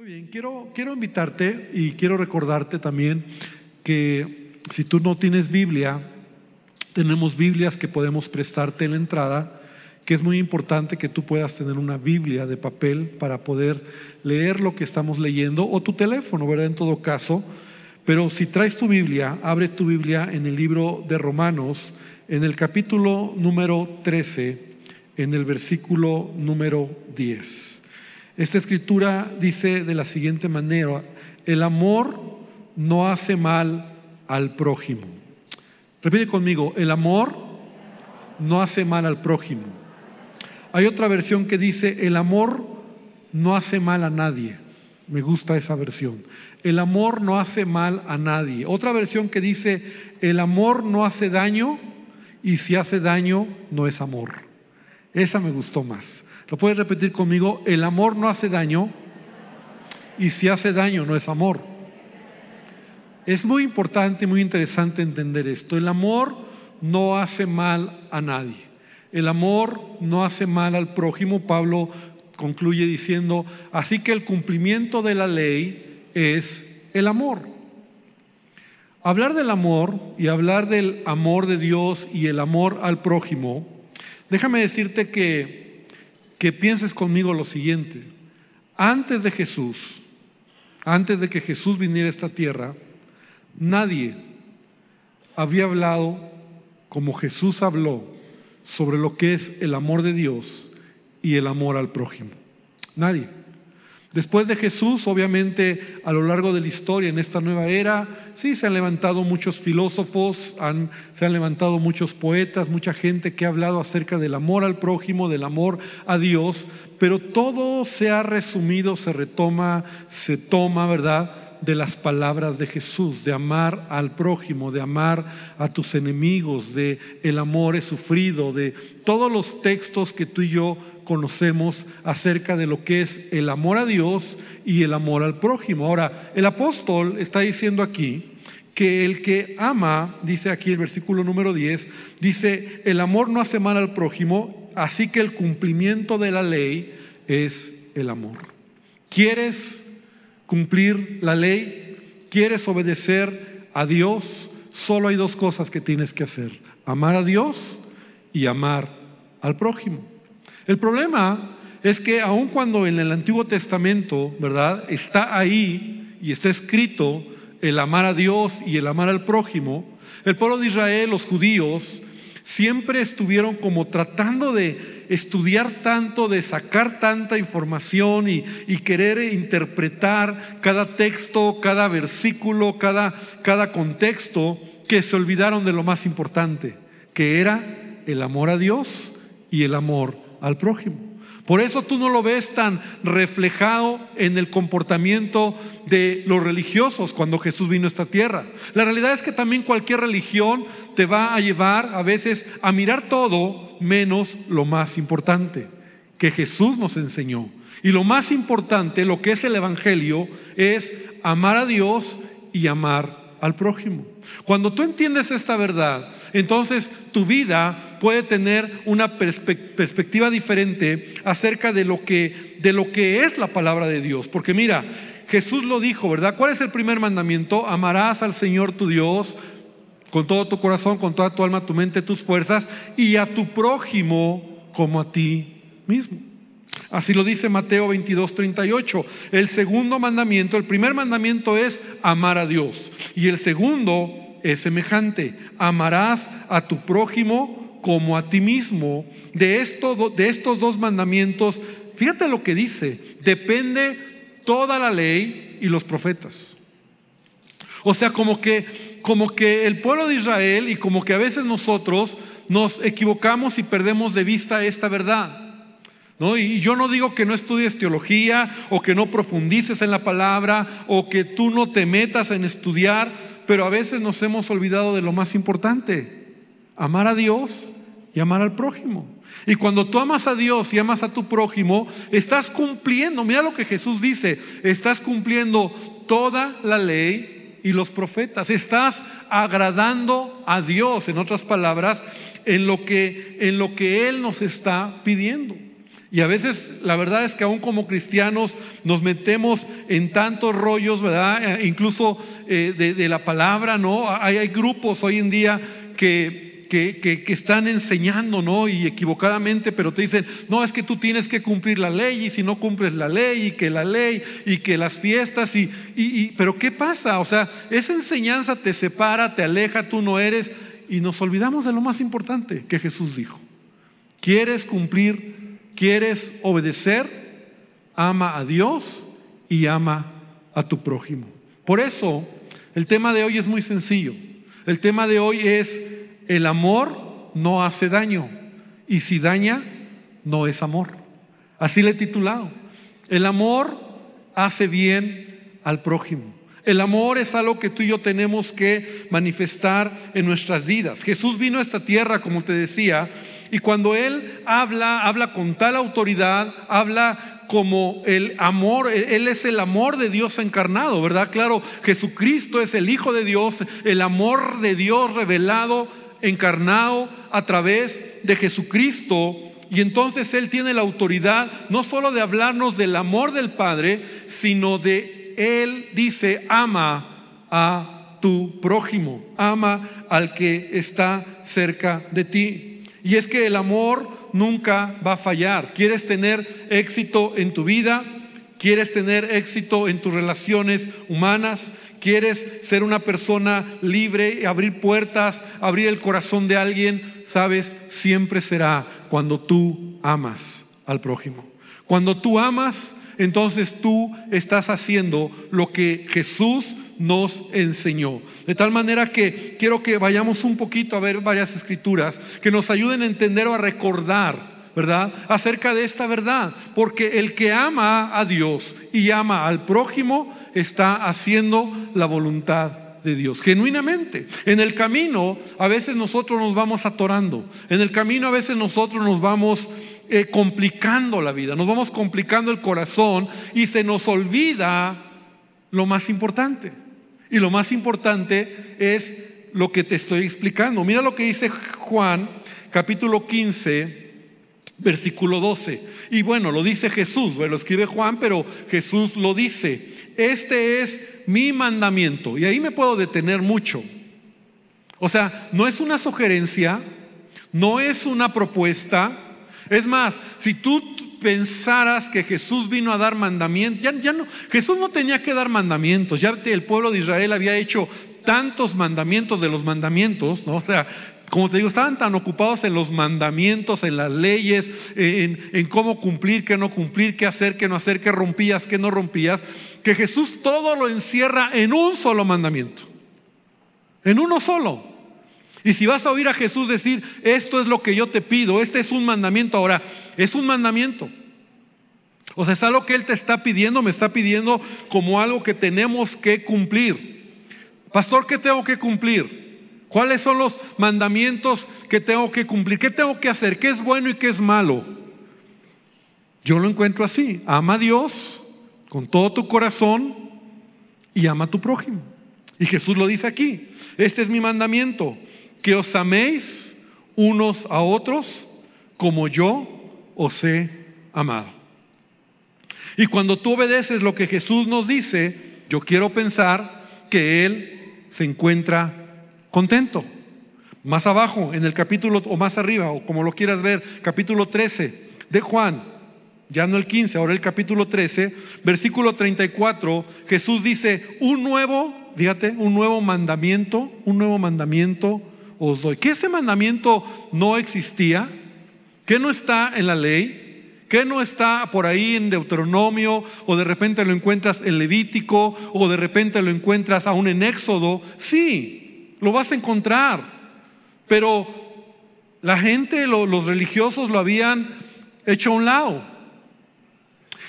Muy bien, quiero, quiero invitarte y quiero recordarte también que si tú no tienes Biblia, tenemos Biblias que podemos prestarte en la entrada, que es muy importante que tú puedas tener una Biblia de papel para poder leer lo que estamos leyendo, o tu teléfono, ¿verdad? En todo caso. Pero si traes tu Biblia, abre tu Biblia en el libro de Romanos, en el capítulo número 13, en el versículo número 10. Esta escritura dice de la siguiente manera, el amor no hace mal al prójimo. Repite conmigo, el amor no hace mal al prójimo. Hay otra versión que dice, el amor no hace mal a nadie. Me gusta esa versión. El amor no hace mal a nadie. Otra versión que dice, el amor no hace daño y si hace daño no es amor. Esa me gustó más. ¿Lo puedes repetir conmigo? El amor no hace daño y si hace daño no es amor. Es muy importante, muy interesante entender esto. El amor no hace mal a nadie. El amor no hace mal al prójimo. Pablo concluye diciendo, así que el cumplimiento de la ley es el amor. Hablar del amor y hablar del amor de Dios y el amor al prójimo, déjame decirte que que pienses conmigo lo siguiente. Antes de Jesús, antes de que Jesús viniera a esta tierra, nadie había hablado como Jesús habló sobre lo que es el amor de Dios y el amor al prójimo. Nadie. Después de Jesús, obviamente, a lo largo de la historia, en esta nueva era, sí se han levantado muchos filósofos, se han levantado muchos poetas, mucha gente que ha hablado acerca del amor al prójimo, del amor a Dios, pero todo se ha resumido, se retoma, se toma, ¿verdad? de las palabras de Jesús, de amar al prójimo, de amar a tus enemigos, de el amor es sufrido, de todos los textos que tú y yo conocemos acerca de lo que es el amor a Dios y el amor al prójimo. Ahora, el apóstol está diciendo aquí que el que ama, dice aquí el versículo número 10, dice, el amor no hace mal al prójimo, así que el cumplimiento de la ley es el amor. ¿Quieres cumplir la ley? ¿Quieres obedecer a Dios? Solo hay dos cosas que tienes que hacer, amar a Dios y amar al prójimo. El problema es que aun cuando en el Antiguo Testamento, ¿verdad? Está ahí y está escrito el amar a Dios y el amar al prójimo, el pueblo de Israel, los judíos, siempre estuvieron como tratando de estudiar tanto, de sacar tanta información y, querer interpretar cada texto, cada versículo, cada, cada contexto, que se olvidaron de lo más importante, que era el amor a Dios y el amor al prójimo. Por eso tú no lo ves tan reflejado en el comportamiento de los religiosos cuando Jesús vino a esta tierra. La realidad es que también cualquier religión te va a llevar a veces a mirar todo menos lo más importante que Jesús nos enseñó. Y lo más importante, lo que es el Evangelio, es amar a Dios y amar al prójimo. Cuando tú entiendes esta verdad, entonces tu vida puede tener una perspectiva diferente acerca de lo que de lo que es la palabra de Dios, porque mira, Jesús lo dijo, ¿verdad? ¿Cuál es el primer mandamiento? Amarás al Señor tu Dios con todo tu corazón, con toda tu alma, tu mente, tus fuerzas y a tu prójimo como a ti mismo. Así lo dice Mateo 22, 38. El segundo mandamiento, el primer mandamiento es amar a Dios. Y el segundo es semejante. Amarás a tu prójimo como a ti mismo. De, esto, de estos dos mandamientos, fíjate lo que dice, depende toda la ley y los profetas. O sea, como que, como que el pueblo de Israel y como que a veces nosotros nos equivocamos y perdemos de vista esta verdad. Y yo no digo que no estudies teología o que no profundices en la palabra o que tú no te metas en estudiar, pero a veces nos hemos olvidado de lo más importante, amar a Dios y amar al prójimo. Y cuando tú amas a Dios y amas a tu prójimo, estás cumpliendo, mira lo que Jesús dice, estás cumpliendo toda la ley y los profetas, estás agradando a Dios, en otras palabras, en lo que, en lo que Él nos está pidiendo. Y a veces la verdad es que aún como cristianos nos metemos en tantos rollos, ¿verdad? Eh, incluso eh, de, la palabra, ¿no? Hay, grupos hoy en día que, que, que, están enseñando, ¿no? Y equivocadamente, pero te dicen, no, es que tú tienes que cumplir la ley y si no cumples la ley y que la ley y que las fiestas y, y, y pero ¿qué pasa? O sea, esa enseñanza te separa, te aleja, tú no eres y nos olvidamos de lo más importante que Jesús dijo. ¿Quieres cumplir ¿Quieres obedecer? Ama a Dios y ama a tu prójimo. Por eso, el tema de hoy es muy sencillo. El tema de hoy es, el amor no hace daño y si daña, no es amor. Así le he titulado. El amor hace bien al prójimo. El amor es algo que tú y yo tenemos que manifestar en nuestras vidas. Jesús vino a esta tierra, como te decía, y cuando Él habla, habla con tal autoridad, habla como el amor, Él es el amor de Dios encarnado, ¿verdad? Claro, Jesucristo es el Hijo de Dios, el amor de Dios revelado, encarnado a través de Jesucristo. Y entonces Él tiene la autoridad no solo de hablarnos del amor del Padre, sino de Él dice, ama a tu prójimo, ama al que está cerca de ti. Y es que el amor nunca va a fallar. ¿Quieres tener éxito en tu vida? ¿Quieres tener éxito en tus relaciones humanas? ¿Quieres ser una persona libre, abrir puertas, abrir el corazón de alguien? Sabes, siempre será cuando tú amas al prójimo. Cuando tú amas, entonces tú estás haciendo lo que Jesús nos enseñó. De tal manera que quiero que vayamos un poquito a ver varias escrituras que nos ayuden a entender o a recordar, ¿verdad? Acerca de esta verdad. Porque el que ama a Dios y ama al prójimo está haciendo la voluntad de Dios, genuinamente. En el camino a veces nosotros nos vamos atorando, en el camino a veces nosotros nos vamos eh, complicando la vida, nos vamos complicando el corazón y se nos olvida lo más importante. Y lo más importante es lo que te estoy explicando. Mira lo que dice Juan, capítulo 15, versículo 12. Y bueno, lo dice Jesús, lo escribe Juan, pero Jesús lo dice. Este es mi mandamiento. Y ahí me puedo detener mucho. O sea, no es una sugerencia, no es una propuesta. Es más, si tú pensaras que Jesús vino a dar mandamientos. Ya, no, Jesús no tenía que dar mandamientos. Ya el pueblo de Israel había hecho tantos mandamientos de los mandamientos, ¿no? O sea, como te digo, estaban tan ocupados en los mandamientos, en las leyes, en, en, cómo cumplir, qué no cumplir, qué hacer, qué no hacer, qué rompías, qué no rompías, que Jesús todo lo encierra en un solo mandamiento. En uno solo. Y si vas a oír a Jesús decir, esto es lo que yo te pido, este es un mandamiento, ahora, es un mandamiento. O sea, es algo que Él te está pidiendo, me está pidiendo como algo que tenemos que cumplir. Pastor, ¿qué tengo que cumplir? ¿Cuáles son los mandamientos que tengo que cumplir? ¿Qué tengo que hacer? ¿Qué es bueno y qué es malo? Yo lo encuentro así. Ama a Dios con todo tu corazón y ama a tu prójimo. Y Jesús lo dice aquí. Este es mi mandamiento que os améis unos a otros como yo os he amado. Y cuando tú obedeces lo que Jesús nos dice, yo quiero pensar que Él se encuentra contento. Más abajo, en el capítulo, o más arriba, o como lo quieras ver, capítulo 13 de Juan, ya no el 15, ahora el capítulo 13, versículo 34, Jesús dice, un nuevo, fíjate, un nuevo mandamiento, un nuevo mandamiento os doy. Que ese mandamiento no existía, que no está en la ley, que no está por ahí en Deuteronomio, o de repente lo encuentras en Levítico, o de repente lo encuentras aún en Éxodo. Sí, lo vas a encontrar, pero la gente, los religiosos lo habían hecho a un lado.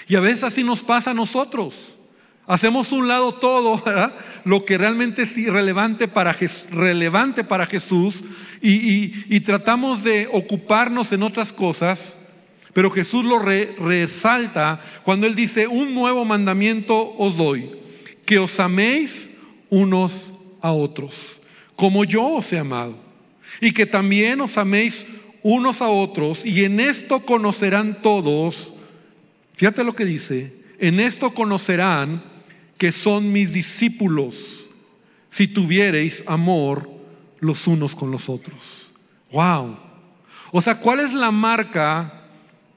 Y a veces así nos pasa a nosotros. Hacemos un lado todo, lo que realmente es relevante para Jesús y, tratamos de ocuparnos en otras cosas, pero Jesús lo resalta cuando Él dice, un nuevo mandamiento os doy, que os améis unos a otros, como yo os he amado, y que también os améis unos a otros y en esto conocerán todos, fíjate lo que dice, en esto conocerán que son mis discípulos si tuviereis amor los unos con los otros. Wow. O sea, ¿cuál es la marca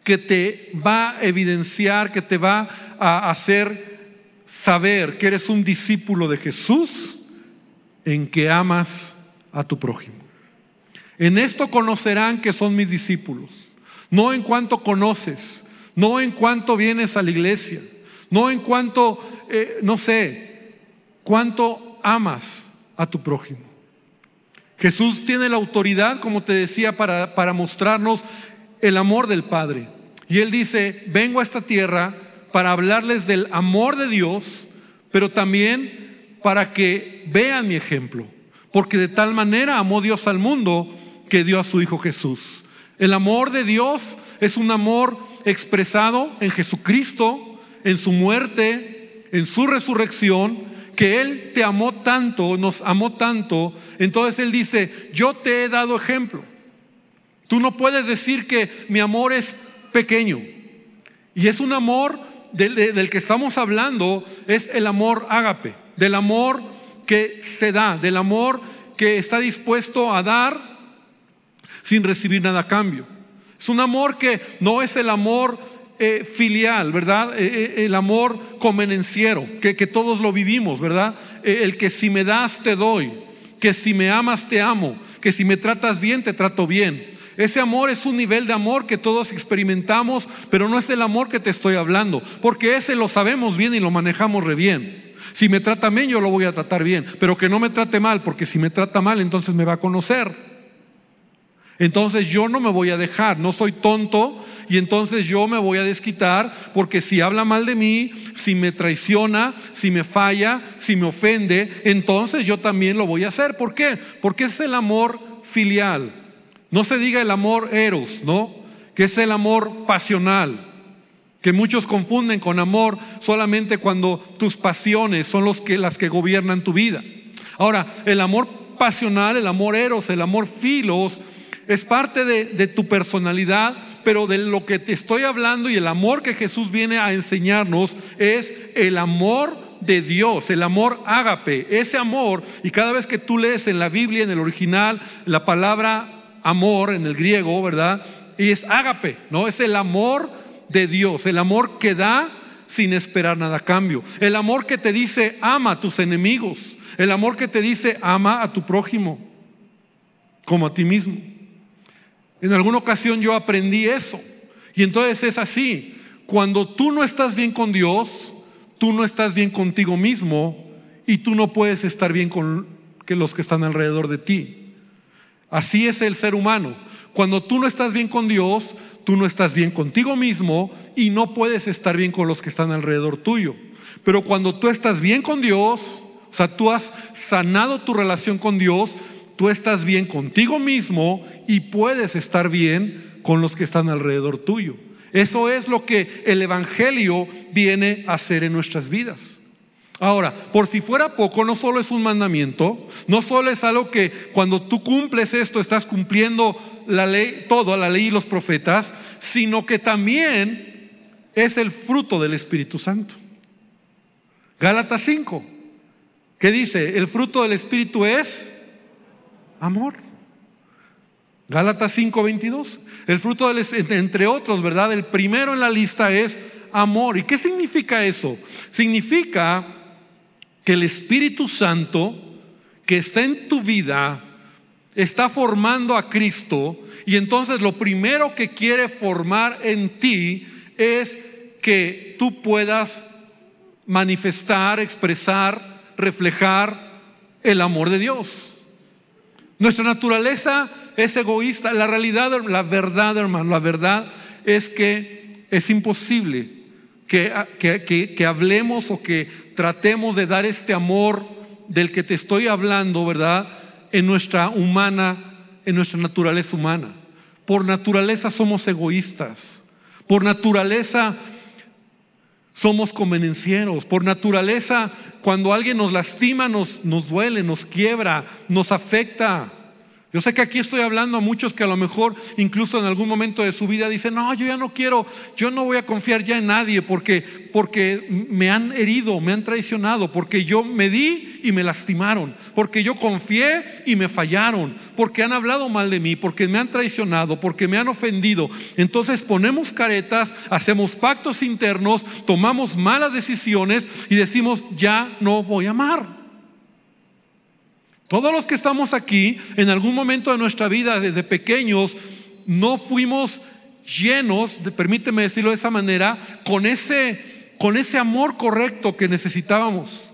que te va a evidenciar, que te va a hacer saber que eres un discípulo de Jesús? En que amas a tu prójimo. En esto conocerán que son mis discípulos. No en cuanto conoces, no en cuanto vienes a la iglesia, no en cuanto, eh, no sé, cuánto amas a tu prójimo. Jesús tiene la autoridad, como te decía, para, para mostrarnos el amor del Padre. Y Él dice, vengo a esta tierra para hablarles del amor de Dios, pero también para que vean mi ejemplo. Porque de tal manera amó Dios al mundo que dio a su Hijo Jesús. El amor de Dios es un amor expresado en Jesucristo, en su muerte, en su resurrección, que Él te amó tanto, nos amó tanto. Entonces Él dice, yo te he dado ejemplo. Tú no puedes decir que mi amor es pequeño. Y es un amor del, que estamos hablando, es el amor ágape, del amor que se da, del amor que está dispuesto a dar sin recibir nada a cambio. Es un amor que no es el amor eh, filial, ¿verdad? Eh, eh, el amor convenenciero, que, que, todos lo vivimos, ¿verdad? el que si me das te doy, que si me amas te amo, que si me tratas bien te trato bien. Ese amor es un nivel de amor que todos experimentamos, pero no es el amor que te estoy hablando, porque ese lo sabemos bien y lo manejamos re bien. Si me trata bien, yo lo voy a tratar bien, pero que no me trate mal, porque si me trata mal, entonces me va a conocer. Entonces yo no me voy a dejar, no soy tonto y entonces yo me voy a desquitar porque si habla mal de mí, si me traiciona, si me falla, si me ofende, entonces yo también lo voy a hacer. ¿Por qué? Porque es el amor filial. No se diga el amor eros, ¿no? Que es el amor pasional, que muchos confunden con amor solamente cuando tus pasiones son los que, las que gobiernan tu vida. Ahora, el amor pasional, el amor eros, el amor filos, es parte de, tu personalidad, pero de lo que te estoy hablando y el amor que Jesús viene a enseñarnos es el amor de Dios, el amor ágape, ese amor, y cada vez que tú lees en la Biblia, en el original, la palabra amor en el griego, ¿verdad? Y es ágape, ¿no? Es el amor de Dios, el amor que da sin esperar nada a cambio, el amor que te dice ama a tus enemigos, el amor que te dice ama a tu prójimo como a ti mismo. En alguna ocasión yo aprendí eso. Y entonces es así. Cuando tú no estás bien con Dios, tú no estás bien contigo mismo y tú no puedes estar bien con los que están alrededor de ti. Así es el ser humano. Cuando tú no estás bien con Dios, tú no estás bien contigo mismo y no puedes estar bien con los que están alrededor tuyo. Pero cuando tú estás bien con Dios, o sea, tú has sanado tu relación con Dios, tú estás bien contigo mismo y puedes estar bien con los que están alrededor tuyo. Eso es lo que el Evangelio viene a hacer en nuestras vidas. Ahora, por si fuera poco, no solo es un mandamiento, no solo es algo que cuando tú cumples esto estás cumpliendo la ley, todo, la ley y los profetas, sino que también es el fruto del Espíritu Santo. Gálatas 5, ¿qué dice? El fruto del Espíritu es amor. Gálatas 5:22. El fruto del, entre otros, ¿verdad? El primero en la lista es amor. ¿Y qué significa eso? Significa que el Espíritu Santo que está en tu vida está formando a Cristo y entonces lo primero que quiere formar en ti es que tú puedas manifestar, expresar, reflejar el amor de Dios. Nuestra naturaleza es egoísta. La realidad, la verdad, hermano, la verdad es que es imposible que, que, hablemos o que tratemos de dar este amor del que te estoy hablando, ¿verdad? En nuestra humana, en nuestra naturaleza humana. Por naturaleza somos egoístas. Por naturaleza somos convenencieros. Por naturaleza cuando alguien nos lastima, nos, nos duele, nos quiebra, nos afecta. Yo sé que aquí estoy hablando a muchos que a lo mejor incluso en algún momento de su vida dicen, no, yo ya no quiero, yo no voy a confiar ya en nadie porque, porque me han herido, me han traicionado, porque yo me di y me lastimaron, porque yo confié y me fallaron, porque han hablado mal de mí, porque me han traicionado, porque me han ofendido. Entonces ponemos caretas, hacemos pactos internos, tomamos malas decisiones y decimos, ya no voy a amar. Todos los que estamos aquí, en algún momento de nuestra vida, desde pequeños, no fuimos llenos, permíteme decirlo de esa manera, con ese, con ese amor correcto que necesitábamos.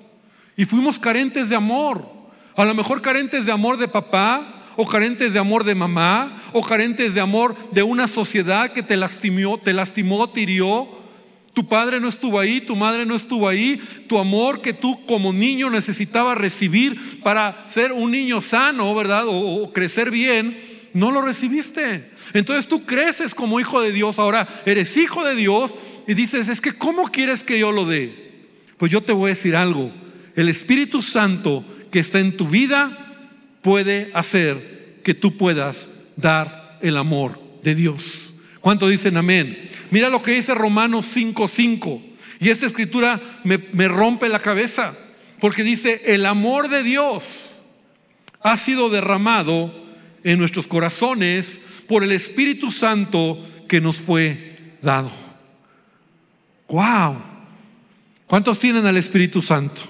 Y fuimos carentes de amor. A lo mejor carentes de amor de papá, o carentes de amor de mamá, o carentes de amor de una sociedad que te lastimó, te lastimó, te hirió tu padre no estuvo ahí, tu madre no estuvo ahí, tu amor que tú como niño necesitabas recibir para ser un niño sano, ¿verdad? O, crecer bien, no lo recibiste. Entonces tú creces como hijo de Dios, ahora eres hijo de Dios y dices, es que ¿cómo quieres que yo lo dé? Pues yo te voy a decir algo, el Espíritu Santo que está en tu vida puede hacer que tú puedas dar el amor de Dios. ¿Cuánto dicen amén? Mira lo que dice Romanos 5:5. Y esta escritura me, me rompe la cabeza, porque dice, el amor de Dios ha sido derramado en nuestros corazones por el Espíritu Santo que nos fue dado. ¡Wow! ¿Cuántos tienen al Espíritu Santo?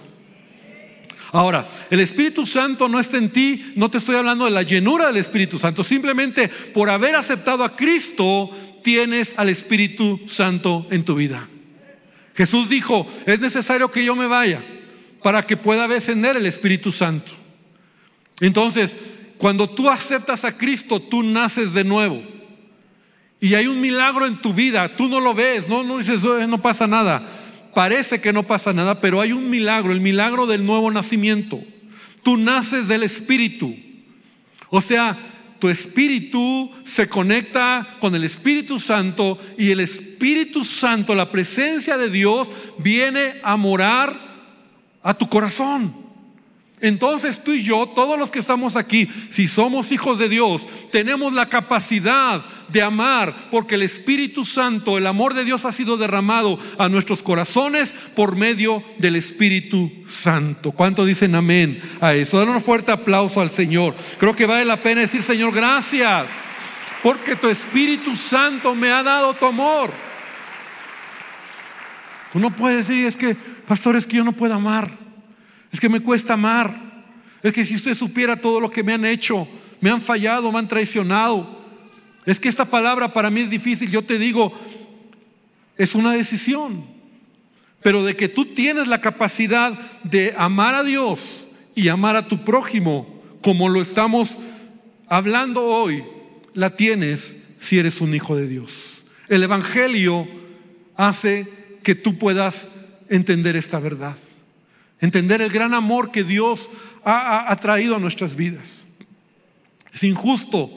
Ahora, el Espíritu Santo no está en ti, no te estoy hablando de la llenura del Espíritu Santo, simplemente por haber aceptado a Cristo, tienes al Espíritu Santo en tu vida. Jesús dijo, es necesario que yo me vaya para que pueda descender el Espíritu Santo. Entonces, cuando tú aceptas a Cristo, tú naces de nuevo. Y hay un milagro en tu vida, tú no lo ves, no, no dices, no pasa nada. Parece que no pasa nada, pero hay un milagro, el milagro del nuevo nacimiento. Tú naces del Espíritu. O sea, tu espíritu se conecta con el Espíritu Santo y el Espíritu Santo, la presencia de Dios, viene a morar a tu corazón. Entonces tú y yo, todos los que estamos aquí, si somos hijos de Dios, tenemos la capacidad de amar porque el Espíritu Santo, el amor de Dios ha sido derramado a nuestros corazones por medio del Espíritu Santo. ¿Cuánto dicen amén a eso? Dan un fuerte aplauso al Señor. Creo que vale la pena decir, Señor, gracias porque tu Espíritu Santo me ha dado tu amor. Uno puede decir, es que, pastor, es que yo no puedo amar. Es que me cuesta amar. Es que si usted supiera todo lo que me han hecho, me han fallado, me han traicionado. Es que esta palabra para mí es difícil. Yo te digo, es una decisión. Pero de que tú tienes la capacidad de amar a Dios y amar a tu prójimo, como lo estamos hablando hoy, la tienes si eres un hijo de Dios. El Evangelio hace que tú puedas entender esta verdad entender el gran amor que Dios ha, traído a nuestras vidas. Es injusto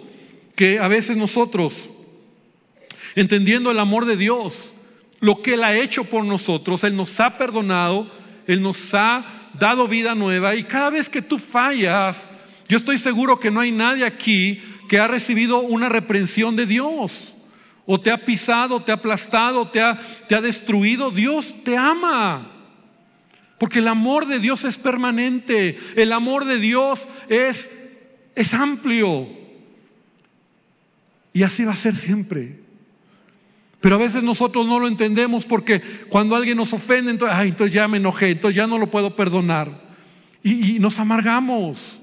que a veces nosotros, entendiendo el amor de Dios, lo que Él ha hecho por nosotros, Él nos ha perdonado, Él nos ha dado vida nueva y cada vez que tú fallas, yo estoy seguro que no hay nadie aquí que ha recibido una reprensión de Dios o te ha pisado, te ha aplastado, te ha, te ha destruido. Dios te ama. Porque el amor de Dios es permanente, el amor de Dios es, es amplio. Y así va a ser siempre. Pero a veces nosotros no lo entendemos porque cuando alguien nos ofende, entonces, entonces ya me enojé, entonces ya no lo puedo perdonar. y nos amargamos.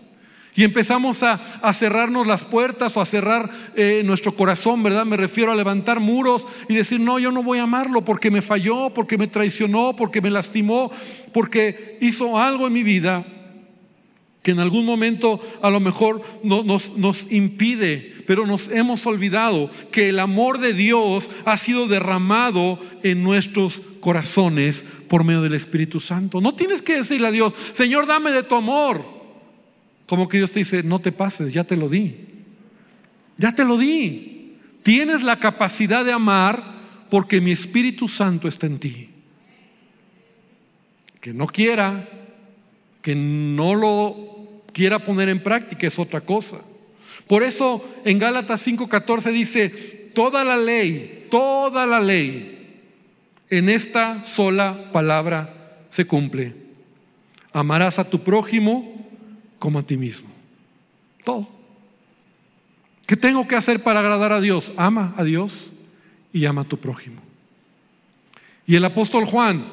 Y empezamos a, cerrarnos las puertas o a cerrar eh, nuestro corazón, ¿verdad? Me refiero a levantar muros y decir, no, yo no voy a amarlo porque me falló, porque me traicionó, porque me lastimó, porque hizo algo en mi vida que en algún momento a lo mejor nos, nos impide, pero nos hemos olvidado que el amor de Dios ha sido derramado en nuestros corazones por medio del Espíritu Santo. No tienes que decirle a Dios, Señor, dame de tu amor. Como que Dios te dice, no te pases, ya te lo di. Ya te lo di. Tienes la capacidad de amar porque mi Espíritu Santo está en ti. Que no quiera, que no lo quiera poner en práctica es otra cosa. Por eso en Gálatas 5:14 dice, toda la ley, toda la ley en esta sola palabra se cumple. Amarás a tu prójimo como a ti mismo. Todo. ¿Qué tengo que hacer para agradar a Dios? Ama a Dios y ama a tu prójimo. Y el apóstol Juan,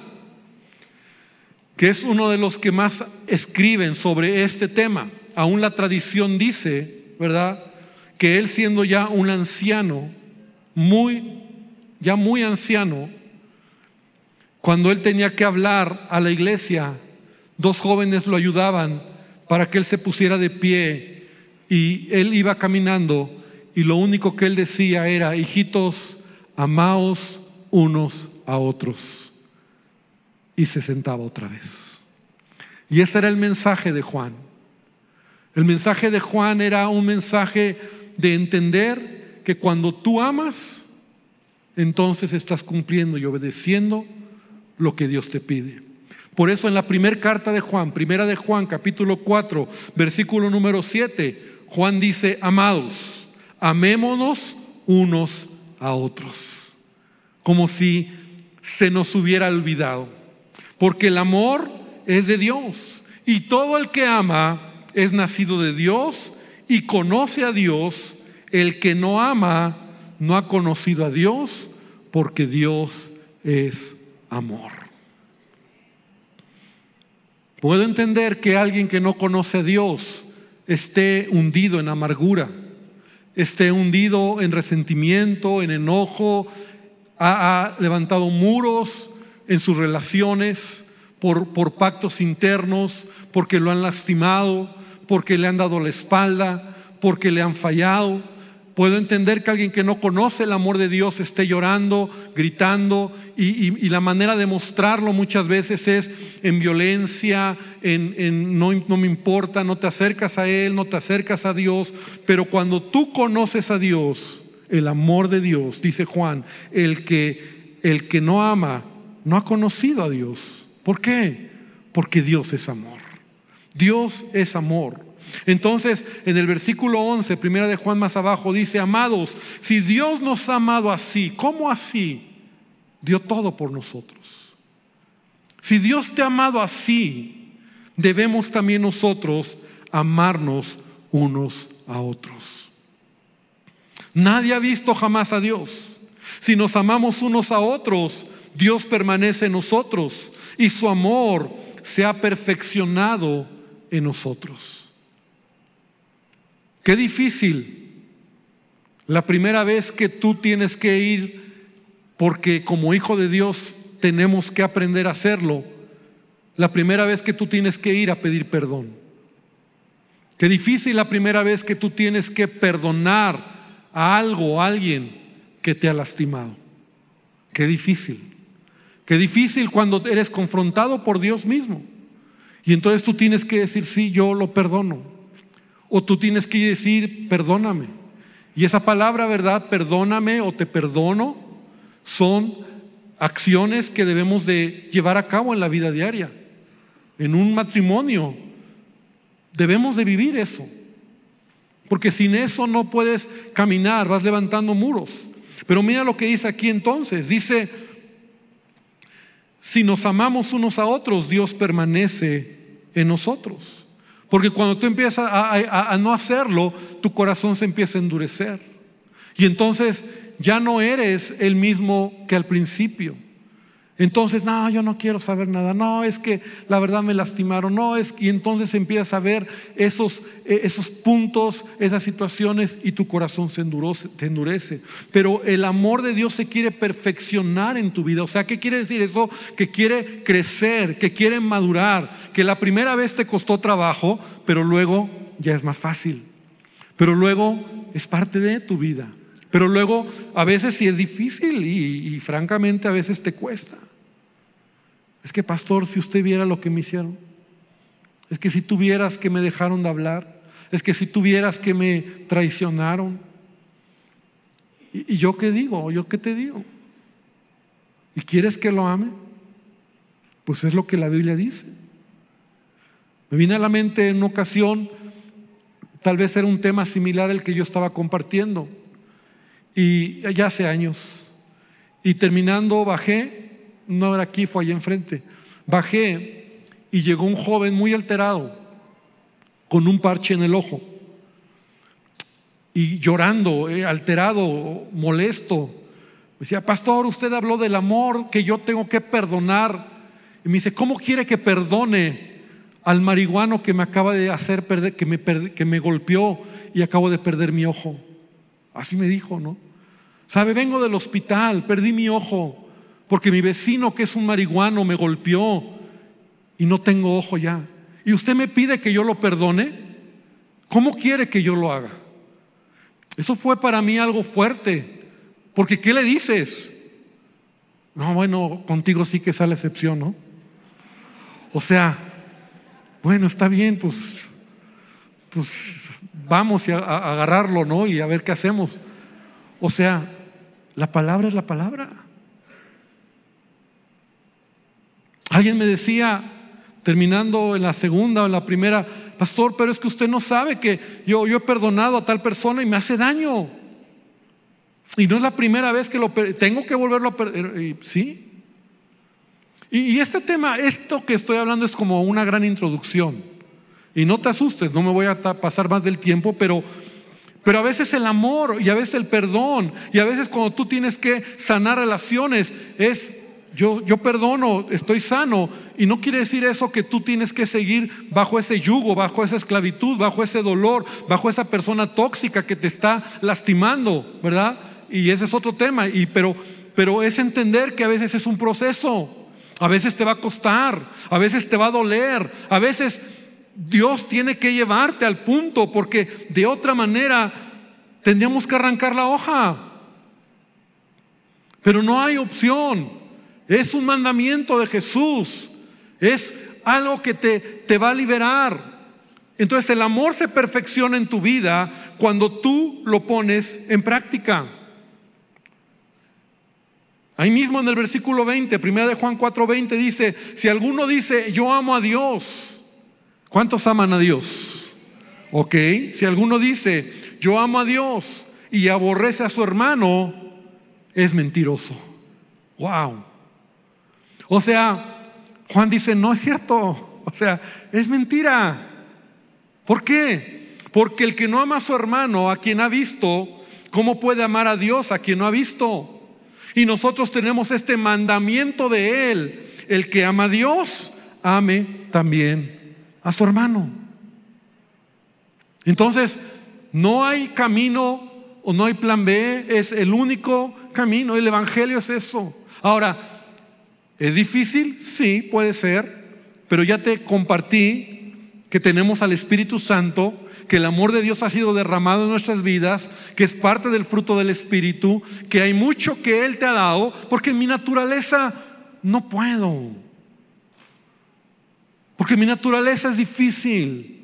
que es uno de los que más escriben sobre este tema, aún la tradición dice, ¿verdad? Que él siendo ya un anciano, muy, ya muy anciano, cuando él tenía que hablar a la iglesia, dos jóvenes lo ayudaban para que él se pusiera de pie y él iba caminando y lo único que él decía era, hijitos, amaos unos a otros. Y se sentaba otra vez. Y ese era el mensaje de Juan. El mensaje de Juan era un mensaje de entender que cuando tú amas, entonces estás cumpliendo y obedeciendo lo que Dios te pide. Por eso en la primera carta de Juan, primera de Juan, capítulo 4, versículo número 7, Juan dice, amados, amémonos unos a otros, como si se nos hubiera olvidado, porque el amor es de Dios y todo el que ama es nacido de Dios y conoce a Dios, el que no ama no ha conocido a Dios, porque Dios es amor. Puedo entender que alguien que no conoce a Dios esté hundido en amargura, esté hundido en resentimiento, en enojo, ha, levantado muros en sus relaciones por, por pactos internos, porque lo han lastimado, porque le han dado la espalda, porque le han fallado Puedo entender que alguien que no conoce el amor de Dios esté llorando, gritando, y, la manera de mostrarlo muchas veces es en violencia, en, no, no me importa, no te acercas a Él, no te acercas a Dios, pero cuando tú conoces a Dios, el amor de Dios, dice Juan, el que, el que no ama, no ha conocido a Dios. ¿Por qué? Porque Dios es amor. Dios es amor. Entonces, en el versículo 11, primera de Juan más abajo, dice, amados, si Dios nos ha amado así, ¿cómo así? Dio todo por nosotros. Si Dios te ha amado así, debemos también nosotros amarnos unos a otros. Nadie ha visto jamás a Dios. Si nos amamos unos a otros, Dios permanece en nosotros y su amor se ha perfeccionado en nosotros. Qué difícil la primera vez que tú tienes que ir, porque como hijo de Dios tenemos que aprender a hacerlo, la primera vez que tú tienes que ir a pedir perdón. Qué difícil la primera vez que tú tienes que perdonar a algo a alguien que te ha lastimado. Qué difícil. Qué difícil cuando eres confrontado por Dios mismo. Y entonces tú tienes que decir, sí, yo lo perdono. O tú tienes que decir, perdóname. Y esa palabra, ¿verdad? Perdóname o te perdono, son acciones que debemos de llevar a cabo en la vida diaria. En un matrimonio debemos de vivir eso. Porque sin eso no puedes caminar, vas levantando muros. Pero mira lo que dice aquí entonces. Dice, si nos amamos unos a otros, Dios permanece en nosotros. Porque cuando tú empiezas a, no hacerlo, tu corazón se empieza a endurecer. Y entonces ya no eres el mismo que al principio. Entonces, no, yo no quiero saber nada. No, es que la verdad me lastimaron. No, es y entonces empiezas a ver esos, e, esos puntos, esas situaciones y tu corazón se endurece. Pero el amor de Dios se quiere perfeccionar en tu vida. O sea, ¿qué quiere decir eso? Que quiere crecer, que quiere madurar, que la primera vez te costó trabajo, pero luego ya es más fácil. Pero luego es parte de tu vida. Pero luego a veces sí es difícil y francamente a veces te cuesta. Es que, pastor, si usted viera lo que me hicieron, es que si tuvieras que me dejaron de hablar, es que si tuvieras que me traicionaron. ¿Y, yo qué digo? ¿Yo qué te digo? ¿Y quieres que lo ame? Pues es lo que la Biblia dice. Me viene a la mente en una ocasión, tal vez era un tema similar al que yo estaba compartiendo. Y ya hace años. Y terminando bajé, no era aquí, fue allá enfrente. Bajé y llegó un joven muy alterado, con un parche en el ojo. Y llorando, eh, alterado, molesto. Me decía, pastor, usted habló del amor que yo tengo que perdonar. Y me dice, ¿cómo quiere que perdone al marihuano que me acaba de hacer perder, que me, que me golpeó y acabo de perder mi ojo? Así me dijo, ¿no? Sabe, vengo del hospital, perdí mi ojo, porque mi vecino que es un marihuano me golpeó y no tengo ojo ya. Y usted me pide que yo lo perdone. ¿Cómo quiere que yo lo haga? Eso fue para mí algo fuerte, porque ¿qué le dices? No, bueno, contigo sí que es la excepción, ¿no? O sea, bueno, está bien, pues, pues vamos a, a agarrarlo, ¿no? Y a ver qué hacemos. O sea, la palabra es la palabra. Alguien me decía, terminando en la segunda o en la primera, pastor, pero es que usted no sabe que yo, yo he perdonado a tal persona y me hace daño. Y no es la primera vez que lo tengo que volverlo a perder. ¿Sí? Y, y este tema, esto que estoy hablando es como una gran introducción. Y no te asustes, no me voy a pasar más del tiempo, pero pero a veces el amor y a veces el perdón y a veces cuando tú tienes que sanar relaciones es yo, yo perdono, estoy sano y no quiere decir eso que tú tienes que seguir bajo ese yugo, bajo esa esclavitud, bajo ese dolor, bajo esa persona tóxica que te está lastimando, ¿verdad? Y ese es otro tema, y, pero, pero es entender que a veces es un proceso, a veces te va a costar, a veces te va a doler, a veces Dios tiene que llevarte al punto porque de otra manera tendríamos que arrancar la hoja. Pero no hay opción. Es un mandamiento de Jesús. Es algo que te, te va a liberar. Entonces el amor se perfecciona en tu vida cuando tú lo pones en práctica. Ahí mismo en el versículo 20, primera de Juan 4:20 dice, si alguno dice, yo amo a Dios, ¿Cuántos aman a Dios? Ok, si alguno dice, yo amo a Dios y aborrece a su hermano, es mentiroso. Wow. O sea, Juan dice, no es cierto. O sea, es mentira. ¿Por qué? Porque el que no ama a su hermano, a quien ha visto, ¿cómo puede amar a Dios a quien no ha visto? Y nosotros tenemos este mandamiento de Él. El que ama a Dios, ame también a su hermano. Entonces, no hay camino o no hay plan B, es el único camino. El Evangelio es eso. Ahora, ¿es difícil? Sí, puede ser, pero ya te compartí que tenemos al Espíritu Santo, que el amor de Dios ha sido derramado en nuestras vidas, que es parte del fruto del Espíritu, que hay mucho que Él te ha dado, porque en mi naturaleza no puedo. Porque mi naturaleza es difícil.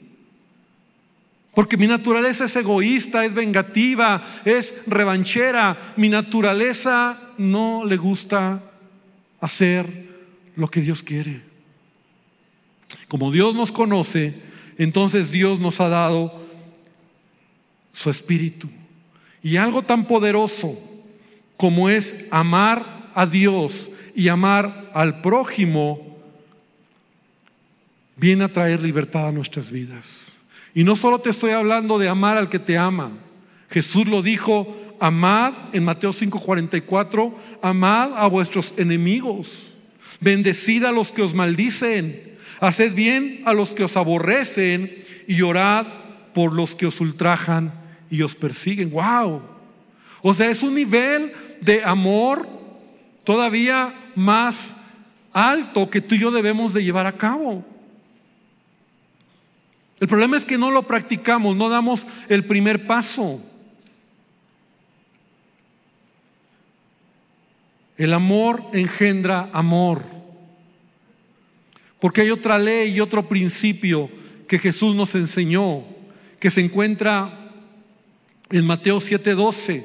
Porque mi naturaleza es egoísta, es vengativa, es revanchera. Mi naturaleza no le gusta hacer lo que Dios quiere. Como Dios nos conoce, entonces Dios nos ha dado su espíritu. Y algo tan poderoso como es amar a Dios y amar al prójimo viene a traer libertad a nuestras vidas. Y no solo te estoy hablando de amar al que te ama. Jesús lo dijo, amad en Mateo 5:44, amad a vuestros enemigos, bendecid a los que os maldicen, haced bien a los que os aborrecen y orad por los que os ultrajan y os persiguen. ¡Wow! O sea, es un nivel de amor todavía más alto que tú y yo debemos de llevar a cabo. El problema es que no lo practicamos, no damos el primer paso. El amor engendra amor. Porque hay otra ley y otro principio que Jesús nos enseñó, que se encuentra en Mateo 7:12.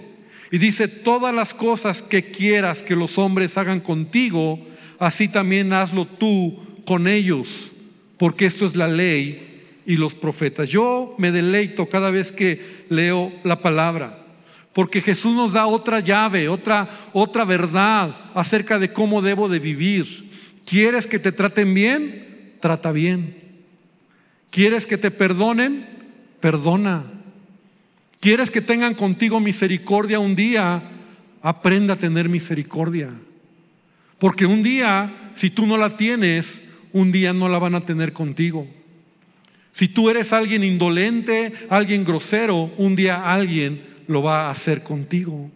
Y dice, todas las cosas que quieras que los hombres hagan contigo, así también hazlo tú con ellos, porque esto es la ley y los profetas. Yo me deleito cada vez que leo la palabra, porque Jesús nos da otra llave, otra, otra verdad acerca de cómo debo de vivir. ¿Quieres que te traten bien? Trata bien. ¿Quieres que te perdonen? Perdona. ¿Quieres que tengan contigo misericordia un día? Aprenda a tener misericordia. Porque un día, si tú no la tienes, un día no la van a tener contigo. Si tú eres alguien indolente, alguien grosero, un día alguien lo va a hacer contigo.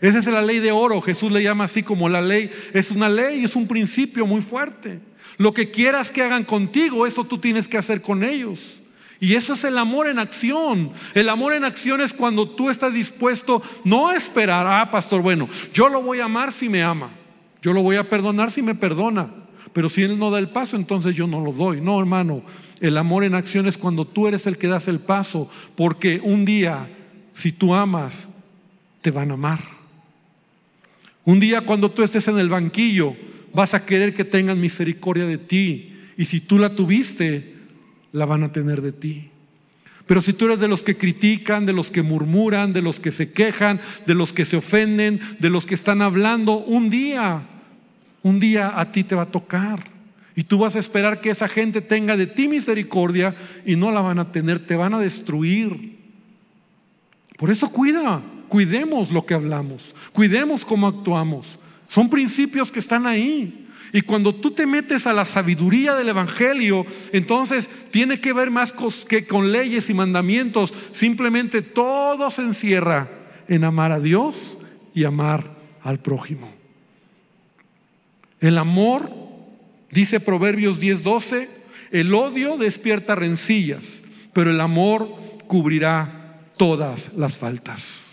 Esa es la ley de oro. Jesús le llama así como la ley. Es una ley, es un principio muy fuerte. Lo que quieras que hagan contigo, eso tú tienes que hacer con ellos. Y eso es el amor en acción. El amor en acción es cuando tú estás dispuesto no a esperar, ah, pastor, bueno, yo lo voy a amar si me ama. Yo lo voy a perdonar si me perdona. Pero si Él no da el paso, entonces yo no lo doy. No, hermano, el amor en acción es cuando tú eres el que das el paso, porque un día, si tú amas, te van a amar. Un día cuando tú estés en el banquillo, vas a querer que tengan misericordia de ti. Y si tú la tuviste, la van a tener de ti. Pero si tú eres de los que critican, de los que murmuran, de los que se quejan, de los que se ofenden, de los que están hablando, un día, un día a ti te va a tocar. Y tú vas a esperar que esa gente tenga de ti misericordia y no la van a tener, te van a destruir. Por eso cuida, cuidemos lo que hablamos, cuidemos cómo actuamos. Son principios que están ahí. Y cuando tú te metes a la sabiduría del Evangelio, entonces tiene que ver más que con leyes y mandamientos. Simplemente todo se encierra en amar a Dios y amar al prójimo. El amor Dice Proverbios 10:12, el odio despierta rencillas, pero el amor cubrirá todas las faltas.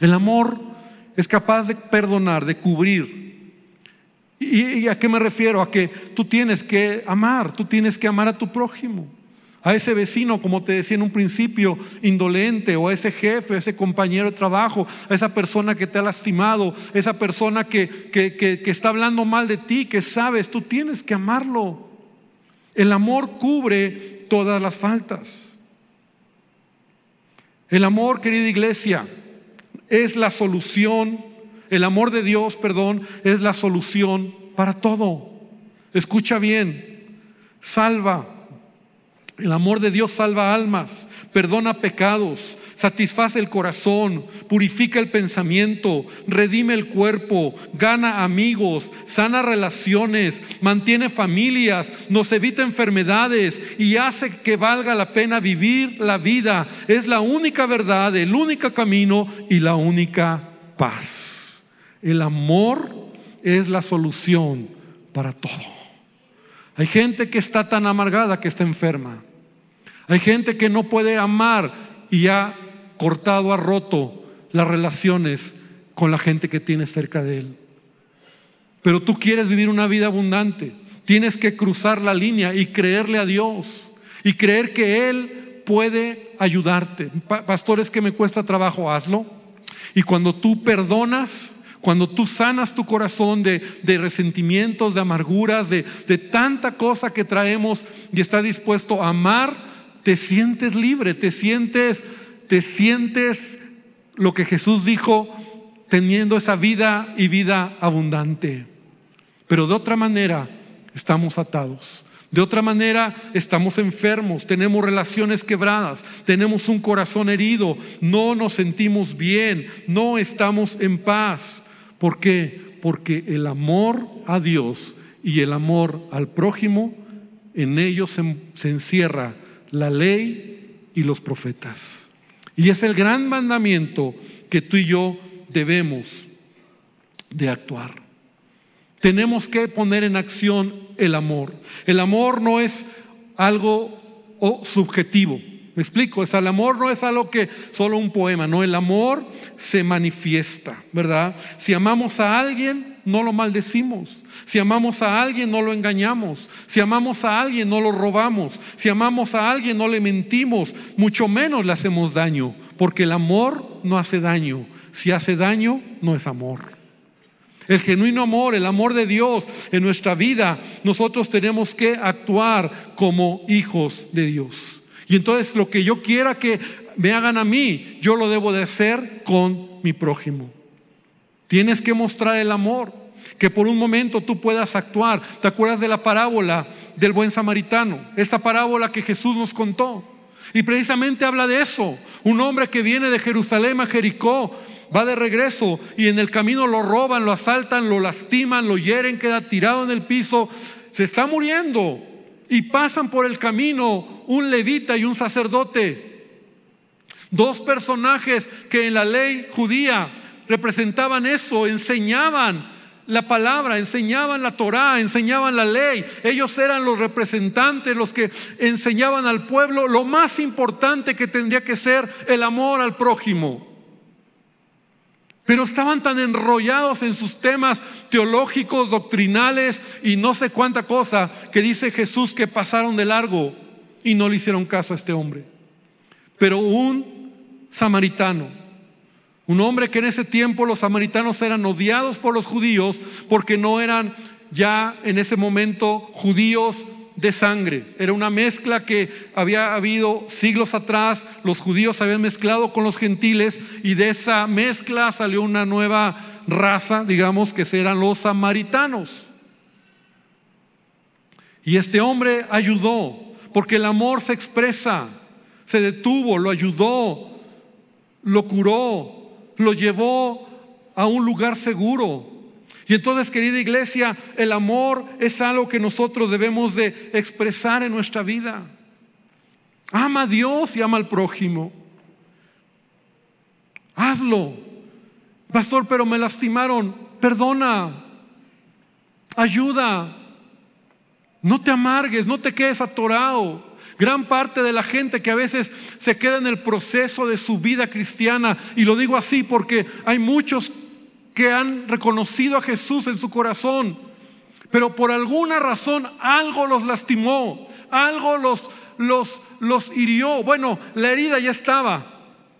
El amor es capaz de perdonar, de cubrir. ¿Y, a qué me refiero? A que tú tienes que amar, tú tienes que amar a tu prójimo a ese vecino, como te decía en un principio, indolente, o a ese jefe, a ese compañero de trabajo, a esa persona que te ha lastimado, esa persona que, que, que, está hablando mal de ti, que sabes, tú tienes que amarlo. El amor cubre todas las faltas. El amor, querida iglesia, es la solución, el amor de Dios, perdón, es la solución para todo. Escucha bien, salva, el amor de Dios salva almas, perdona pecados, satisface el corazón, purifica el pensamiento, redime el cuerpo, gana amigos, sana relaciones, mantiene familias, nos evita enfermedades y hace que valga la pena vivir la vida. Es la única verdad, el único camino y la única paz. El amor es la solución para todo. Hay gente que está tan amargada que está enferma. Hay gente que no puede amar y ha cortado, ha roto las relaciones con la gente que tiene cerca de él. Pero tú quieres vivir una vida abundante. Tienes que cruzar la línea y creerle a Dios y creer que Él puede ayudarte. Pastores que me cuesta trabajo, hazlo. Y cuando tú perdonas, cuando tú sanas tu corazón de, resentimientos, de amarguras, de, de tanta cosa que traemos y estás dispuesto a amar, te sientes libre, te sientes, te sientes lo que Jesús dijo, teniendo esa vida y vida abundante. Pero de otra manera estamos atados. De otra manera, estamos enfermos, tenemos relaciones quebradas, tenemos un corazón herido, no nos sentimos bien, no estamos en paz. ¿Por qué? Porque el amor a Dios y el amor al prójimo, en ellos se, se encierra la ley y los profetas. Y es el gran mandamiento que tú y yo debemos de actuar. Tenemos que poner en acción el amor. El amor no es algo subjetivo. Me explico, es el amor no es algo que solo un poema, no, el amor se manifiesta, ¿verdad? Si amamos a alguien, no lo maldecimos. Si amamos a alguien, no lo engañamos. Si amamos a alguien, no lo robamos. Si amamos a alguien, no le mentimos. Mucho menos le hacemos daño. Porque el amor no hace daño. Si hace daño, no es amor. el genuino amor, el amor de Dios en nuestra vida, nosotros tenemos que actuar como hijos de Dios. Y entonces lo que yo quiera que me hagan a mí, yo lo debo de hacer con mi prójimo. Tienes que mostrar el amor, que por un momento tú puedas actuar. ¿Te acuerdas de la parábola del buen samaritano? Esta parábola que Jesús nos contó. Y precisamente habla de eso. Un hombre que viene de Jerusalén a Jericó va de regreso y en el camino lo roban, lo asaltan, lo lastiman, lo hieren, queda tirado en el piso, se está muriendo. Y pasan por el camino un levita y un sacerdote. Dos personajes que en la ley judía representaban eso, enseñaban la palabra, enseñaban la Torá, enseñaban la ley. Ellos eran los representantes, los que enseñaban al pueblo lo más importante que tendría que ser el amor al prójimo. Pero estaban tan enrollados en sus temas teológicos, doctrinales y no sé cuánta cosa que dice Jesús que pasaron de largo y no le hicieron caso a este hombre. Pero un samaritano, un hombre que en ese tiempo los samaritanos eran odiados por los judíos porque no eran ya en ese momento judíos de sangre. Era una mezcla que había habido siglos atrás, los judíos habían mezclado con los gentiles y de esa mezcla salió una nueva raza, digamos, que eran los samaritanos. Y este hombre ayudó, porque el amor se expresa, se detuvo, lo ayudó, lo curó, lo llevó a un lugar seguro, y entonces, querida iglesia, el amor es algo que nosotros debemos de expresar en nuestra vida. Ama a Dios y ama al prójimo. Hazlo. Pastor, pero me lastimaron. Perdona. Ayuda. No te amargues, no te quedes atorado. Gran parte de la gente que a veces se queda en el proceso de su vida cristiana, y lo digo así porque hay muchos que han reconocido a Jesús en su corazón, pero por alguna razón algo los lastimó, algo los, los, los hirió. Bueno, la herida ya estaba,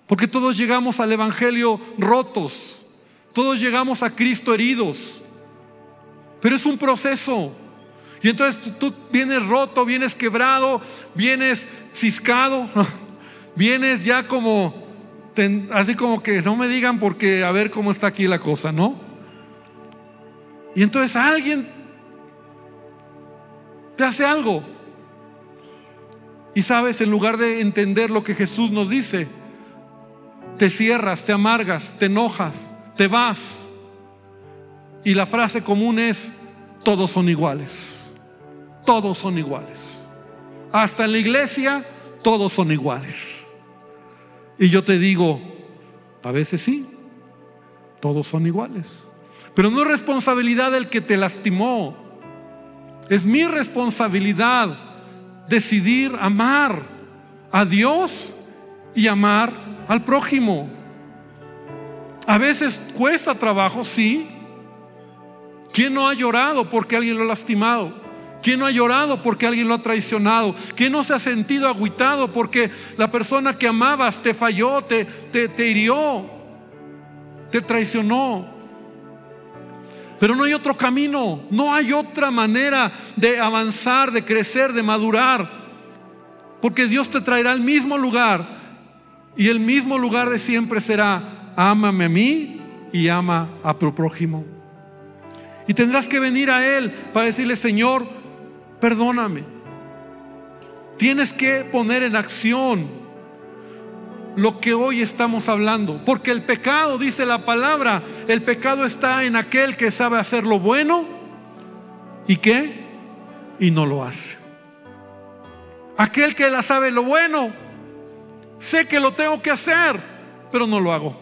porque todos llegamos al Evangelio rotos, todos llegamos a Cristo heridos, pero es un proceso. Y entonces tú vienes roto, vienes quebrado, vienes ciscado, vienes ya como así como que no me digan porque a ver cómo está aquí la cosa, ¿no? Y entonces alguien te hace algo. Y sabes, en lugar de entender lo que Jesús nos dice, te cierras, te amargas, te enojas, te vas. Y la frase común es, todos son iguales. Todos son iguales. Hasta en la iglesia, todos son iguales. Y yo te digo, a veces sí, todos son iguales. Pero no es responsabilidad del que te lastimó. Es mi responsabilidad decidir amar a Dios y amar al prójimo. A veces cuesta trabajo, sí. ¿Quién no ha llorado porque alguien lo ha lastimado? ¿Quién no ha llorado porque alguien lo ha traicionado? ¿Quién no se ha sentido agüitado porque la persona que amabas te falló, te, te, te hirió, te traicionó? Pero no hay otro camino, no hay otra manera de avanzar, de crecer, de madurar. Porque Dios te traerá al mismo lugar y el mismo lugar de siempre será, ámame a mí y ama a tu prójimo. Y tendrás que venir a Él para decirle, Señor, perdóname. Tienes que poner en acción lo que hoy estamos hablando. Porque el pecado, dice la palabra, el pecado está en aquel que sabe hacer lo bueno y qué, y no lo hace. Aquel que la sabe lo bueno, sé que lo tengo que hacer, pero no lo hago.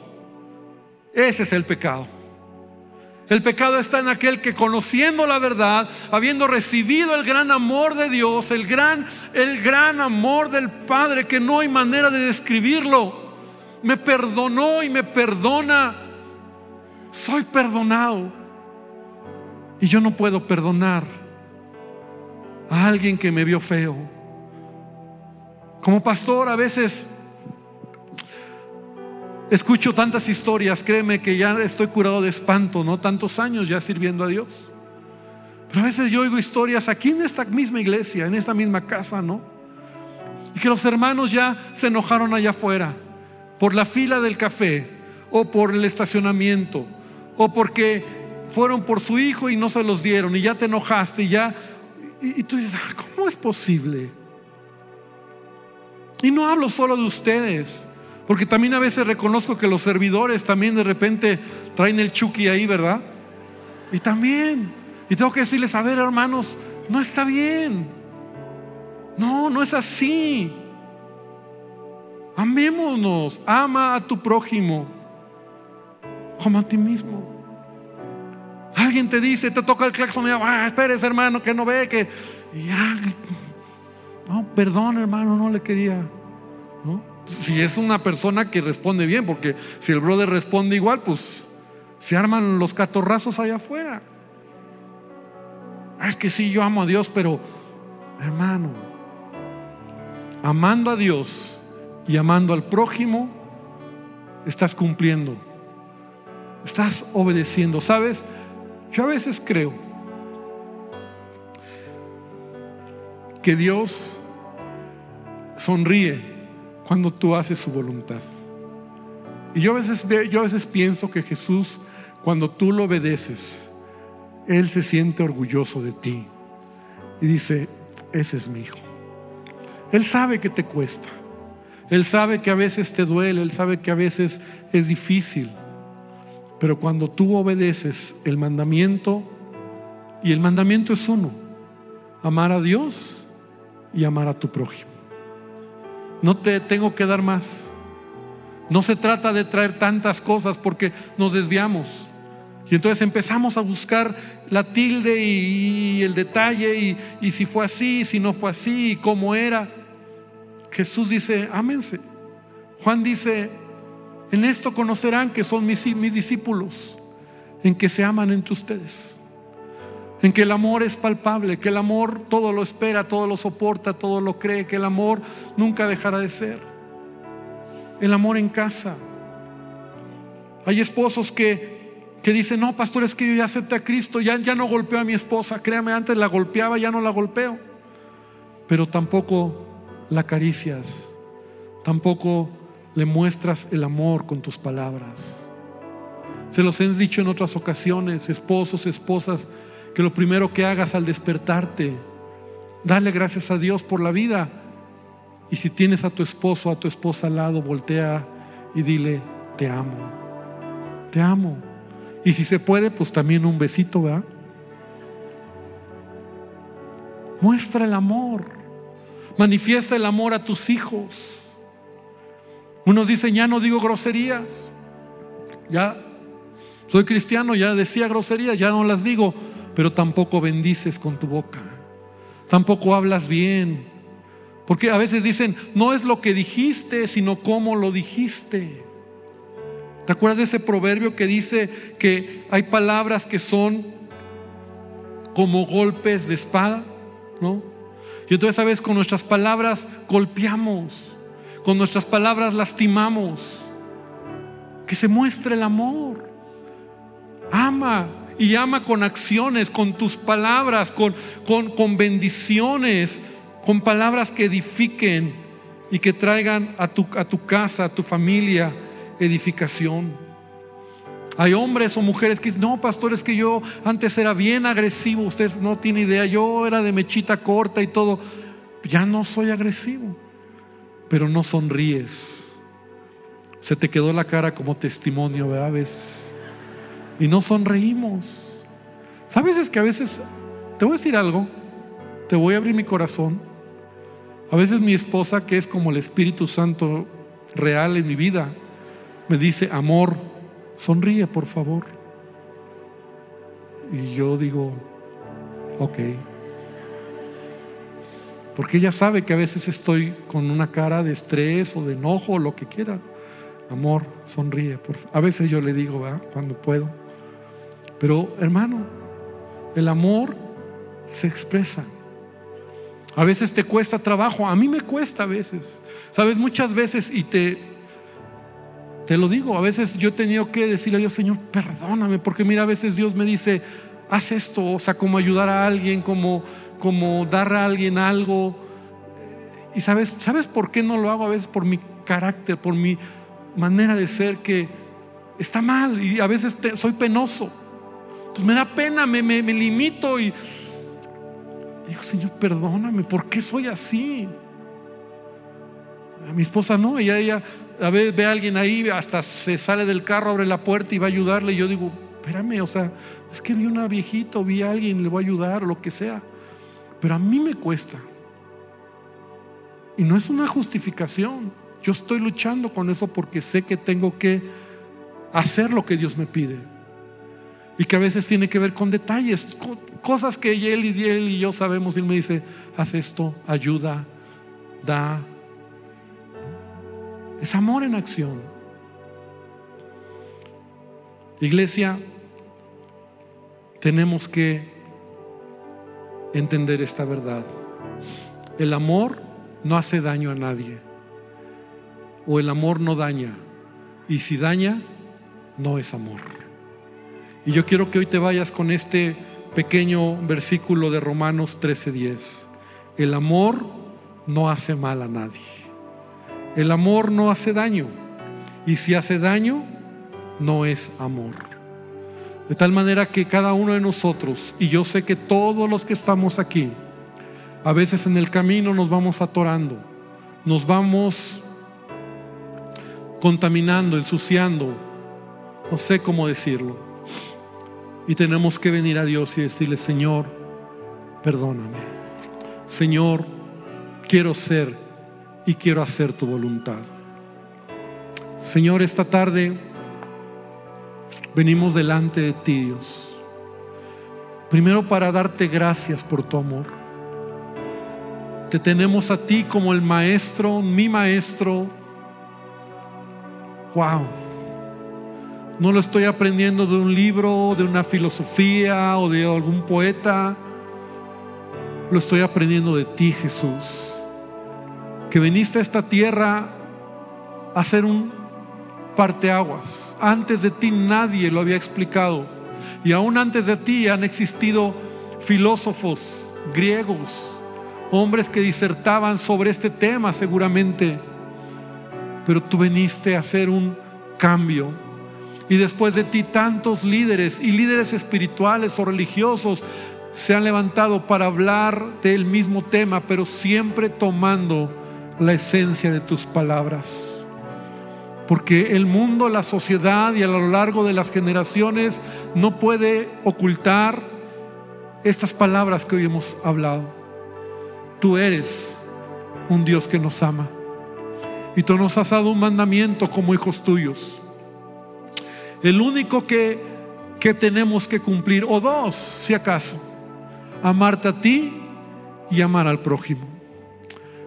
Ese es el pecado. El pecado está en aquel que conociendo la verdad, habiendo recibido el gran amor de Dios, el gran, el gran amor del Padre, que no hay manera de describirlo, me perdonó y me perdona. Soy perdonado. Y yo no puedo perdonar a alguien que me vio feo. Como pastor a veces escucho tantas historias, créeme que ya estoy curado de espanto, ¿no? Tantos años ya sirviendo a Dios. Pero a veces yo oigo historias aquí en esta misma iglesia, en esta misma casa, ¿no? Y que los hermanos ya se enojaron allá afuera por la fila del café o por el estacionamiento o porque fueron por su hijo y no se los dieron y ya te enojaste y ya... Y, tú dices, ah, ¿cómo es posible? Y no hablo solo de ustedes, porque también a veces reconozco que los servidores también de repente traen el chuki ahí, ¿verdad? Y también, y tengo que decirles, a ver hermanos, no está bien. No, no es así. Amémonos, ama a tu prójimo como a ti mismo. Alguien te dice, te toca el claxon y ya, ah, hermano, que no ve que ya, no, perdón hermano, no le quería. Si es una persona que responde bien, porque si el brother responde igual, pues se arman los catorrazos allá afuera. Es que sí, yo amo a Dios, pero hermano, amando a Dios y amando al prójimo, estás cumpliendo, estás obedeciendo. ¿Sabes? Yo a veces creo que Dios sonríe cuando tú haces su voluntad. Y yo a veces, yo a veces pienso que Jesús, cuando tú lo obedeces, Él se siente orgulloso de ti. Y dice, ese es mi hijo. Él sabe que te cuesta. Él sabe que a veces te duele. Él sabe que a veces es difícil. Pero cuando tú obedeces el mandamiento, y el mandamiento es uno, amar a Dios y amar a tu prójimo. No te tengo que dar más. No se trata de traer tantas cosas porque nos desviamos. Y entonces empezamos a buscar la tilde y, el detalle y, si fue así, si no fue así, y cómo era. Jesús dice, ámense. Juan dice, en esto conocerán que son mis, mis discípulos, en que se aman entre ustedes, en que el amor es palpable, que el amor todo lo espera, todo lo soporta, todo lo cree, que el amor nunca dejará de ser. El amor en casa. Hay esposos que, que dicen, no, pastor, es que yo ya acepté a Cristo, ya, ya no golpeo a mi esposa, créame, antes la golpeaba, ya no la golpeo, pero tampoco la acaricias, tampoco le muestras el amor con tus palabras. Se los he dicho en otras ocasiones, esposos, esposas, que lo primero que hagas al despertarte, dale gracias a Dios por la vida. Y si tienes a tu esposo, a tu esposa al lado, voltea y dile, te amo, te amo. Y si se puede, pues también un besito, ¿verdad? Muestra el amor, manifiesta el amor a tus hijos. Unos dicen, ya no digo groserías. Ya soy cristiano, ya decía groserías, ya no las digo, pero tampoco bendices con tu boca. Tampoco hablas bien. Porque a veces dicen, no es lo que dijiste, sino cómo lo dijiste. ¿Te acuerdas de ese proverbio que dice que hay palabras que son como golpes de espada? ¿No? Y entonces, ¿sabes? Con nuestras palabras golpeamos con nuestras palabras lastimamos. Que se muestre el amor. Ama y ama con acciones, con tus palabras, con, con, con bendiciones, con palabras que edifiquen y que traigan a tu, a tu casa, a tu familia, edificación. Hay hombres o mujeres que dicen, no, pastor, es que yo antes era bien agresivo, usted no tiene idea, yo era de mechita corta y todo, ya no soy agresivo pero no sonríes. Se te quedó la cara como testimonio, ¿verdad? Y no sonreímos. ¿Sabes? Es que a veces, te voy a decir algo, te voy a abrir mi corazón. A veces mi esposa, que es como el Espíritu Santo real en mi vida, me dice, amor, sonríe por favor. Y yo digo, ok. Porque ella sabe que a veces estoy con una cara de estrés o de enojo o lo que quiera. Amor, sonríe. A veces yo le digo, cuando puedo. Pero hermano, el amor se expresa. A veces te cuesta trabajo, a mí me cuesta a veces. Sabes, muchas veces y te Te lo digo, a veces yo he tenido que decirle a Dios, Señor, perdóname, porque mira, a veces Dios me dice, haz esto, o sea, como ayudar a alguien, como, como dar a alguien algo. Y sabes, ¿sabes por qué no lo hago? A veces por mi carácter, por mi manera de ser que está mal y a veces soy penoso. Entonces me da pena, me, me, limito y digo, Señor, perdóname, ¿por qué soy así? A mi esposa no, ella, ella a veces ve a alguien ahí, hasta se sale del carro, abre la puerta y va a ayudarle. Y yo digo, espérame, o sea, es que vi una viejita, vi a alguien, le voy a ayudar o lo que sea. Pero a mí me cuesta. Y no es una justificación. Yo estoy luchando con eso porque sé que tengo que hacer lo que Dios me pide. Y que a veces tiene que ver con detalles, cosas que él y él y yo sabemos. Y él me dice, haz esto, ayuda, da. Es amor en acción. Iglesia, tenemos que entender esta verdad. El amor no hace daño a nadie. O el amor no daña. Y si daña, no es amor. Y yo quiero que hoy te vayas con este pequeño versículo de Romanos 13:10. El amor no hace mal a nadie. El amor no hace daño. Y si hace daño, no es amor. De tal manera que cada uno de nosotros, y yo sé que todos los que estamos aquí, a veces en el camino nos vamos atorando, nos vamos contaminando, ensuciando, no sé cómo decirlo. Y tenemos que venir a Dios y decirle, Señor, perdóname. Señor, quiero ser y quiero hacer tu voluntad. Señor, esta tarde venimos delante de ti, Dios. Primero para darte gracias por tu amor. Te tenemos a ti como el maestro, mi maestro. Wow. No lo estoy aprendiendo de un libro, de una filosofía o de algún poeta. Lo estoy aprendiendo de ti, Jesús. Que viniste a esta tierra a ser un parteaguas. Antes de ti nadie lo había explicado. Y aún antes de ti han existido filósofos griegos, hombres que disertaban sobre este tema seguramente, pero tú viniste a hacer un cambio. Y después de ti tantos líderes y líderes espirituales o religiosos se han levantado para hablar del mismo tema, pero siempre tomando la esencia de tus palabras. Porque el mundo, la sociedad y a lo largo de las generaciones no puede ocultar estas palabras que hoy hemos hablado. Tú eres un Dios que nos ama. Y tú nos has dado un mandamiento como hijos tuyos. El único que, que tenemos que cumplir, o dos, si acaso, amarte a ti y amar al prójimo.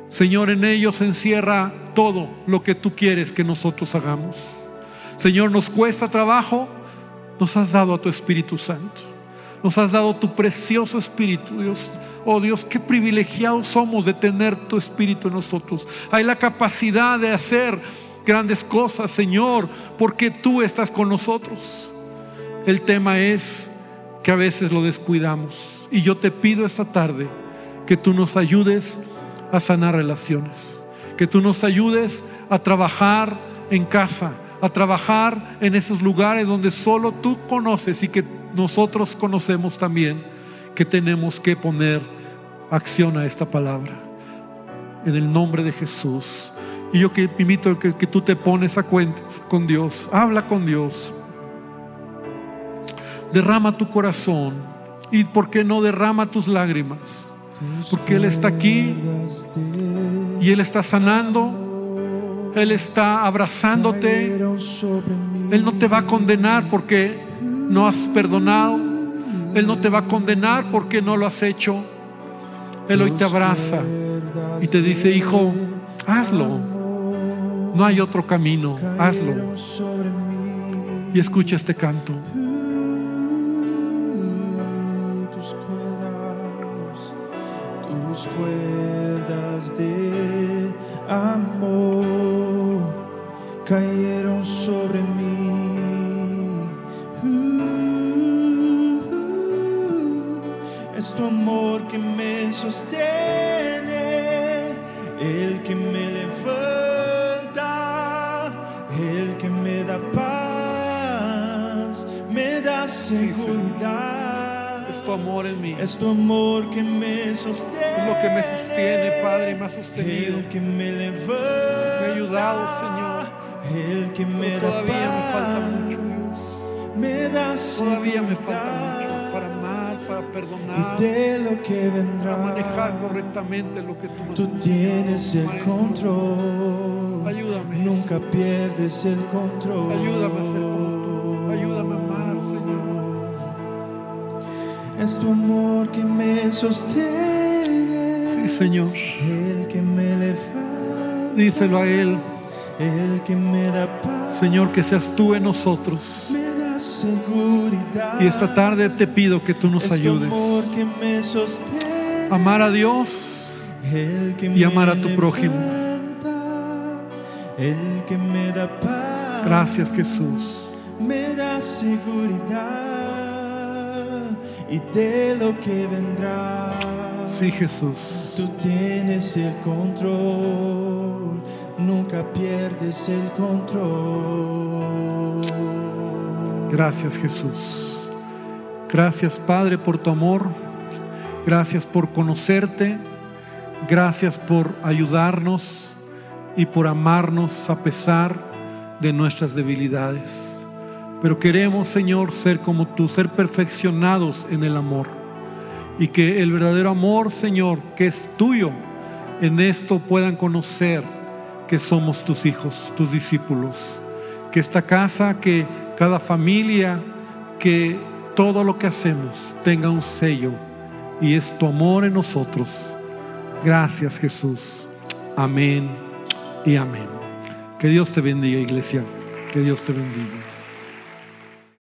Señor, en ellos encierra todo lo que tú quieres que nosotros hagamos. Señor, nos cuesta trabajo, nos has dado a tu Espíritu Santo. Nos has dado tu precioso Espíritu, Dios. Oh Dios, qué privilegiados somos de tener tu Espíritu en nosotros. Hay la capacidad de hacer grandes cosas, Señor, porque tú estás con nosotros. El tema es que a veces lo descuidamos. Y yo te pido esta tarde que tú nos ayudes a sanar relaciones, que tú nos ayudes a trabajar en casa, a trabajar en esos lugares donde solo tú conoces y que nosotros conocemos también que tenemos que poner acción a esta palabra. En el nombre de Jesús. Y yo que invito que, que tú te pones a cuenta con Dios. Habla con Dios. Derrama tu corazón. Y por qué no derrama tus lágrimas. Porque Él está aquí y Él está sanando. Él está abrazándote. Él no te va a condenar porque no has perdonado. Él no te va a condenar porque no lo has hecho. Él hoy te abraza y te dice, hijo, hazlo. No hay otro camino, hazlo. Y escucha este canto. Tus cuerdas, tus cuerdas de amor cayeron sobre mí. Es tu amor que me sostiene, el que me levanta, da paz, me da seguridad. Es tu amor en mí. Es tu amor que me sostiene. Es lo que me sostiene, Padre, y me ha sostenido. El que me levanta. Me ha ayudado, Señor. El que me Pero da todavía me falta paz, mucho, Me da Todavía me falta seguridad. mucho para amar, para Y perdonar, de lo que vendrá. para manejar correctamente lo que tú Tú tienes el control. Ayúdame. Nunca pierdes el control. Ayúdame a ser como tú. Ayúdame a amar, Señor. Es tu amor que me sostiene. Sí, Señor. El que me levanta. Díselo a Él. El que me da paz. Señor, que seas tú en nosotros. Me da seguridad. Y esta tarde te pido que tú nos es tu ayudes amor que me sostiene. amar a Dios y amar a tu prójimo. El que me da paz. Gracias, Jesús. Me da seguridad. Y de lo que vendrá. Sí, Jesús. Tú tienes el control, nunca pierdes el control. Gracias, Jesús. Gracias, Padre, por tu amor. Gracias por conocerte. Gracias por ayudarnos y por amarnos a pesar de nuestras debilidades. Pero queremos, Señor, ser como tú, ser perfeccionados en el amor. Y que el verdadero amor, Señor, que es tuyo, en esto puedan conocer que somos tus hijos, tus discípulos. Que esta casa, que cada familia, que todo lo que hacemos tenga un sello y es tu amor en nosotros. Gracias Jesús. Amén y amén. Que Dios te bendiga iglesia. Que Dios te bendiga.